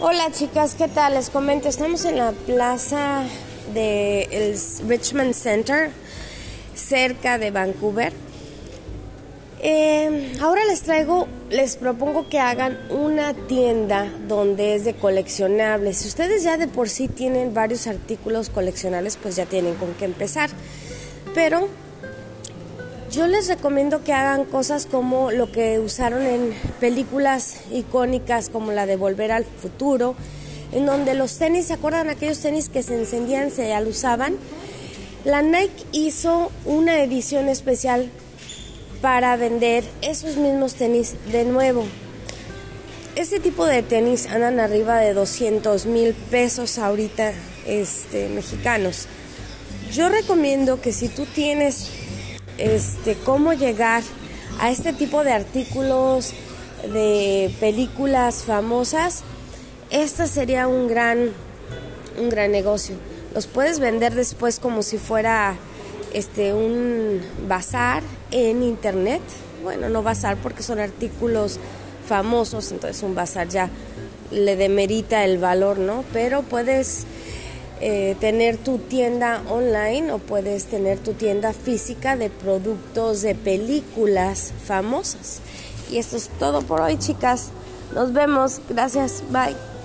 Hola chicas, ¿qué tal? Les comento, estamos en la plaza del Richmond Center, cerca de Vancouver. Eh, ahora les traigo, les propongo que hagan una tienda donde es de coleccionables. Si ustedes ya de por sí tienen varios artículos coleccionables, pues ya tienen con qué empezar. Pero yo les recomiendo que hagan cosas como lo que usaron en películas icónicas como la de Volver al Futuro, en donde los tenis, ¿se acuerdan aquellos tenis que se encendían, se alusaban? La Nike hizo una edición especial para vender esos mismos tenis de nuevo. Este tipo de tenis andan arriba de 200 mil pesos ahorita este, mexicanos. Yo recomiendo que si tú tienes este, cómo llegar a este tipo de artículos de películas famosas, este sería un gran, un gran negocio. Los puedes vender después como si fuera este, un bazar en internet. Bueno, no bazar porque son artículos famosos, entonces un bazar ya le demerita el valor, ¿no? Pero puedes eh, tener tu tienda online o puedes tener tu tienda física de productos de películas famosas. Y esto es todo por hoy, chicas. Nos vemos. Gracias. Bye.